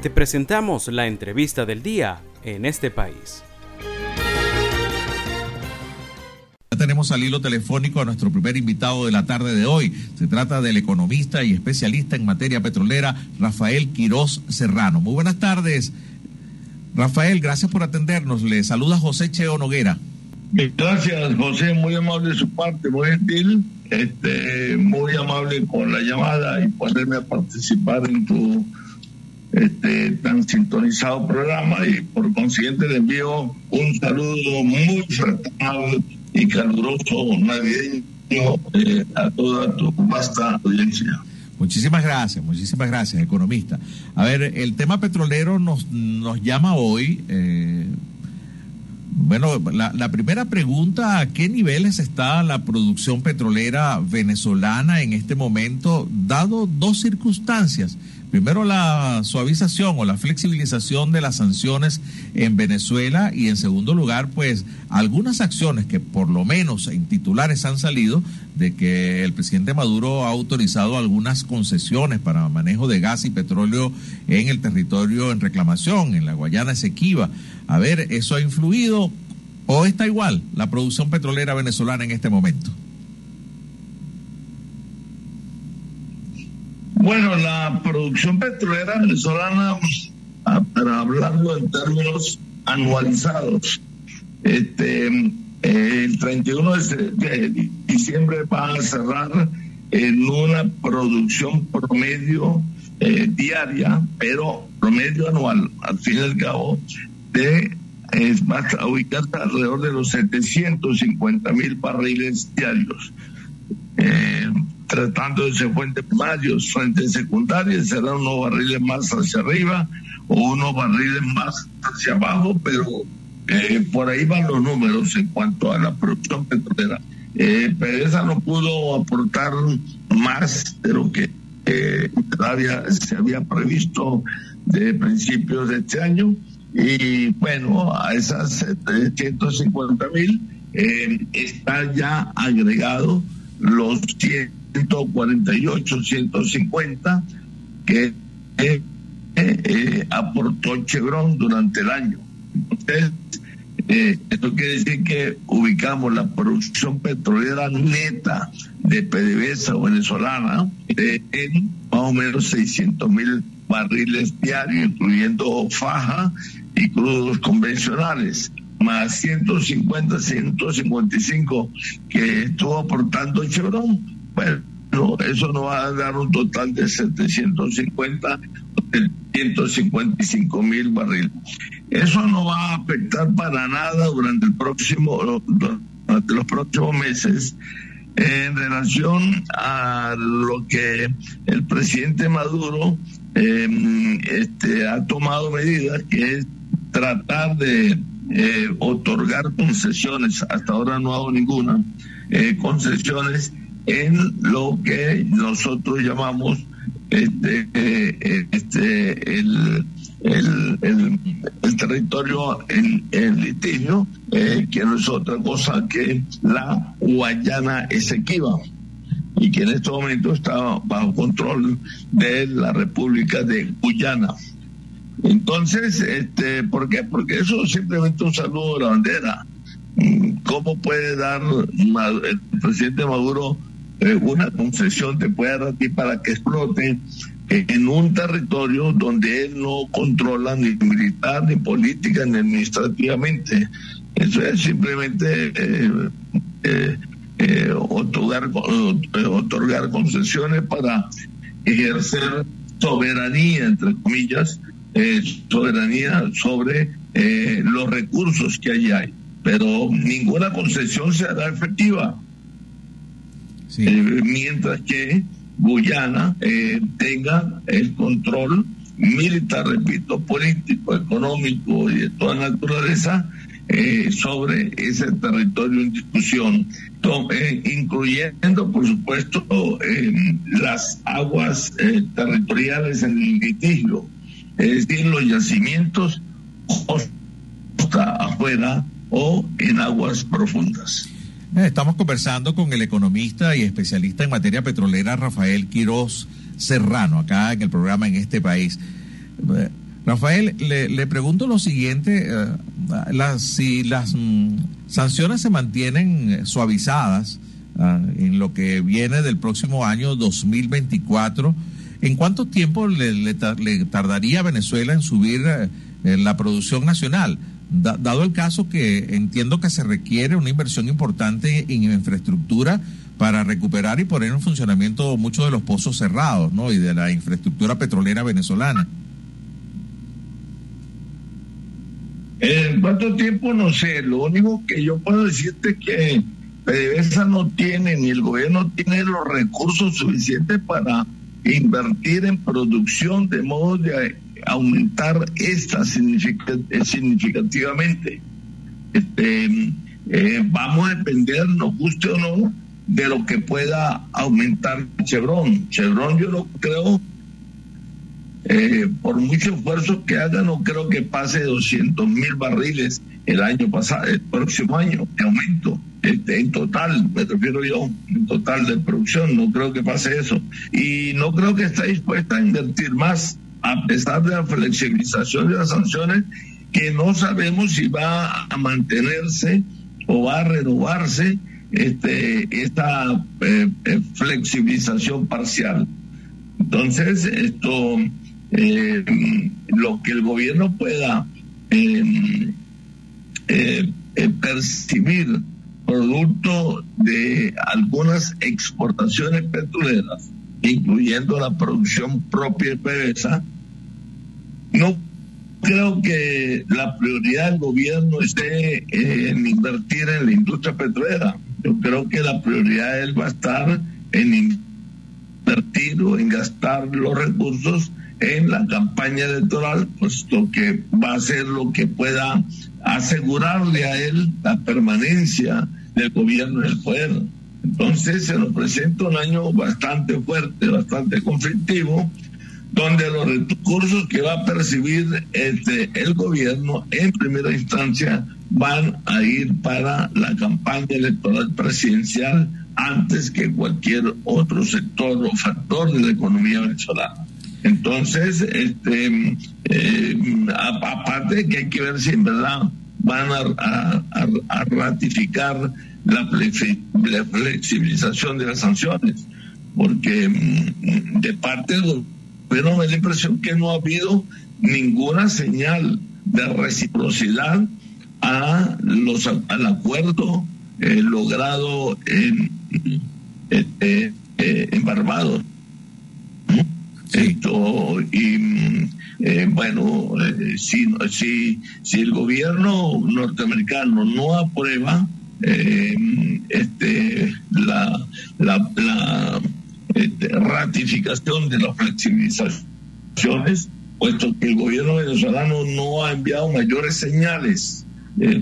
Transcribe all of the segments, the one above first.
Te presentamos la entrevista del día en este país. Ya tenemos al hilo telefónico a nuestro primer invitado de la tarde de hoy. Se trata del economista y especialista en materia petrolera, Rafael Quirós Serrano. Muy buenas tardes. Rafael, gracias por atendernos. Le saluda José Cheo Noguera. Gracias, José, muy amable de su parte, muy gentil, este, muy amable con la llamada y ponerme a participar en tu este, tan sintonizado programa y por consiguiente le envío un saludo muy fraternal y caluroso navideño eh, a toda tu vasta audiencia. Muchísimas gracias, muchísimas gracias, economista. A ver, el tema petrolero nos, nos llama hoy. Eh, bueno, la, la, primera pregunta, ¿a qué niveles está la producción petrolera venezolana en este momento, dado dos circunstancias? Primero, la suavización o la flexibilización de las sanciones en Venezuela y en segundo lugar, pues algunas acciones que por lo menos en titulares han salido de que el presidente Maduro ha autorizado algunas concesiones para manejo de gas y petróleo en el territorio en reclamación, en la Guayana Esequiba. A ver, ¿eso ha influido o está igual la producción petrolera venezolana en este momento? Bueno, la producción petrolera venezolana, ah, para hablarlo en términos anualizados, este, el 31 de diciembre va a cerrar en una producción promedio eh, diaria, pero promedio anual, al fin y al cabo, de es más, a ubicarse alrededor de los 750 mil barriles diarios. Eh, tratando de fuentes primarios, fuentes secundarias, serán unos barriles más hacia arriba o unos barriles más hacia abajo, pero eh, por ahí van los números en cuanto a la producción petrolera. Eh, PDVSA no pudo aportar más de lo que eh, se había previsto de principios de este año y bueno, a esas 350 mil eh, está ya agregado los 148, 150 que eh, eh, aportó Chevron durante el año. Entonces, eh, esto quiere decir que ubicamos la producción petrolera neta de PDVSA venezolana en más o menos 600 mil barriles diarios, incluyendo faja y crudos convencionales más 150, 155 que estuvo aportando Chevron, bueno, eso no va a dar un total de 750, 155 mil barriles. Eso no va a afectar para nada durante el próximo, durante los próximos meses en relación a lo que el presidente Maduro eh, este, ha tomado medidas, que es tratar de eh, otorgar concesiones, hasta ahora no hago ninguna, eh, concesiones en lo que nosotros llamamos este, eh, este el, el, el, territorio en, litigio, que no es otra cosa que la Guayana Esequiba y que en este momento está bajo control de la República de Guyana. Entonces, este, ¿por qué? Porque eso es simplemente un saludo de la bandera. ¿Cómo puede dar el presidente Maduro eh, una concesión de poder ti para que explote en un territorio donde él no controla ni militar, ni política, ni administrativamente? Eso es simplemente eh, eh, otorgar, otorgar concesiones para ejercer soberanía, entre comillas, eh, soberanía sobre eh, los recursos que allí hay, pero ninguna concesión se hará efectiva. Eh, mientras que Guyana tenga el control militar, repito, político, económico y de toda naturaleza sobre ese territorio en discusión, incluyendo, por supuesto, las aguas territoriales en el litigio es decir, los yacimientos costa afuera o en aguas profundas. Eh, estamos conversando con el economista y especialista en materia petrolera Rafael Quiroz Serrano, acá en el programa en este país. Eh, Rafael, le, pregunto lo siguiente, eh, las, si las mm, sanciones se mantienen suavizadas en lo que viene del próximo año 2024, ¿en cuánto tiempo le, tardaría a Venezuela en subir la producción nacional? Dado el caso que entiendo que se requiere una inversión importante en infraestructura para recuperar y poner en funcionamiento muchos de los pozos cerrados ¿no? y de la infraestructura petrolera venezolana. ¿En cuánto tiempo? No sé. Lo único que yo puedo decirte es que PDVSA no tiene, ni el gobierno tiene los recursos suficientes para invertir en producción de modo de aumentar esta significativamente. Este, eh, vamos a depender, nos guste o no, de lo que pueda aumentar Chevron. Chevron yo no creo eh, por mucho esfuerzo que haga, no creo que pase 200 mil barriles el año pasado, el próximo año, de aumento. Este, en total, me refiero yo, en total de producción, no creo que pase eso. Y no creo que esté dispuesta a invertir más, a pesar de la flexibilización de las sanciones, que no sabemos si va a mantenerse o va a renovarse este, esta eh, eh, flexibilización parcial. Entonces, esto eh, lo que el gobierno pueda eh, percibir producto de algunas exportaciones petroleras, incluyendo la producción propia de PDVSA, no creo que la prioridad del gobierno esté en invertir en la industria petrolera. Yo creo que la prioridad de él va a estar en invertir o en gastar los recursos en la campaña electoral, puesto que va a ser lo que pueda asegurarle a él la permanencia del gobierno en el poder. Entonces se nos presenta un año bastante fuerte, bastante conflictivo, donde los recursos que va a percibir este, el gobierno en primera instancia van a ir para la campaña electoral presidencial antes que cualquier otro sector o factor de la economía venezolana. Entonces, este, eh, aparte que hay que ver si en verdad van a, ratificar la, flexibilización de las sanciones, porque mm, de parte del gobierno me da la impresión que no ha habido ninguna señal de reciprocidad a los al acuerdo eh, logrado en, este, eh, en Barbados. Esto, y mm, eh, bueno, eh, si, si, si el gobierno norteamericano no aprueba eh, este, la, la, este, ratificación de las flexibilizaciones, puesto que el gobierno venezolano no ha enviado mayores señales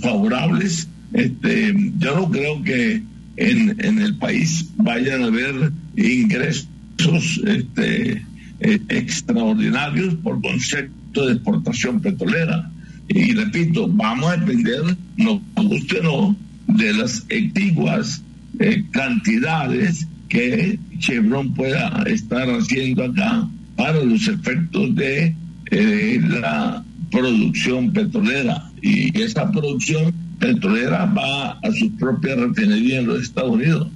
favorables, este, yo no creo que en, el país vayan a haber ingresos este, eh, extraordinarios por concepto de exportación petrolera. Y repito, vamos a depender, no guste no, de las exiguas eh, cantidades que Chevron pueda estar haciendo acá para los efectos de eh, la producción petrolera. Y esa producción petrolera va a su propia refinería en los Estados Unidos.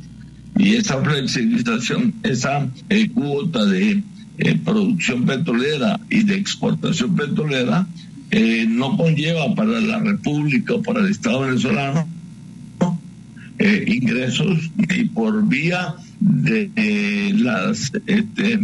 Y esa flexibilización, esa cuota de eh, producción petrolera y de exportación petrolera eh, no conlleva para la República o para el Estado venezolano eh, ingresos ni por vía de las este,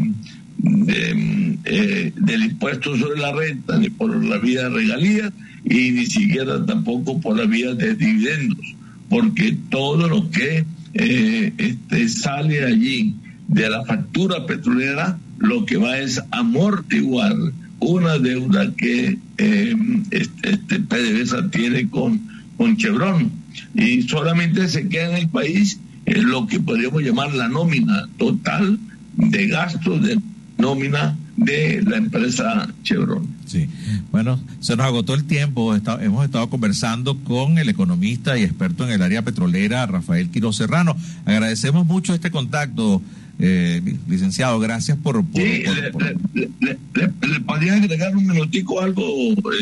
del impuesto sobre la renta ni por la vía de regalías y ni siquiera tampoco por la vía de dividendos porque todo lo que este, sale allí de la factura petrolera lo que va es amortiguar una deuda que eh, este, este PDVSA tiene con, con Chevron y solamente se queda en el país eh, lo que podríamos llamar la nómina total de gastos de nómina de la empresa Chevron. Sí, bueno, se nos agotó el tiempo. hemos estado conversando con el economista y experto en el área petrolera, Rafael Quiroz Serrano. Agradecemos mucho este contacto, Eh, licenciado, gracias por... sí, le, podría agregar un minutico algo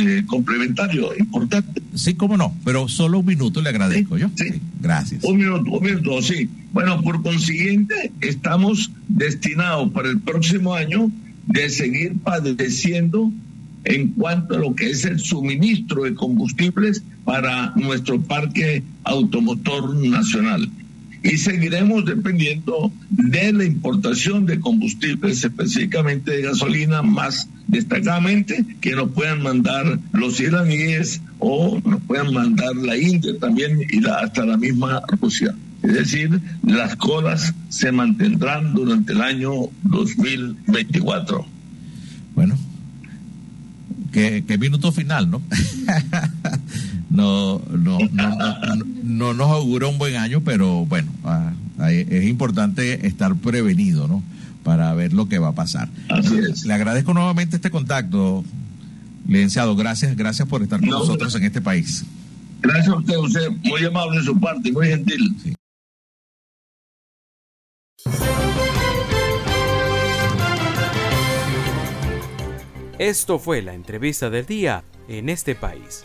eh, complementario, importante. Sí, cómo no, pero solo un minuto le agradezco yo. Sí, gracias. Un minuto, un minuto, sí. Bueno, por consiguiente, estamos destinados para el próximo año de seguir padeciendo en cuanto a lo que es el suministro de combustibles para nuestro parque automotor nacional y seguiremos dependiendo de la importación de combustibles, específicamente de gasolina, más destacadamente que nos puedan mandar los iraníes o nos puedan mandar la India también y hasta la misma Rusia. Es decir, las colas se mantendrán durante el año 2024. Bueno, qué, qué minuto final, ¿no? no, no, no, nos augura un buen año, pero bueno, ah, es importante estar prevenido, ¿no? Para ver lo que va a pasar. Le agradezco nuevamente este contacto, licenciado. Gracias, gracias por estar con nosotros en este país. Gracias a usted, usted muy amable de su parte, muy gentil. Esto fue la entrevista del día en este país.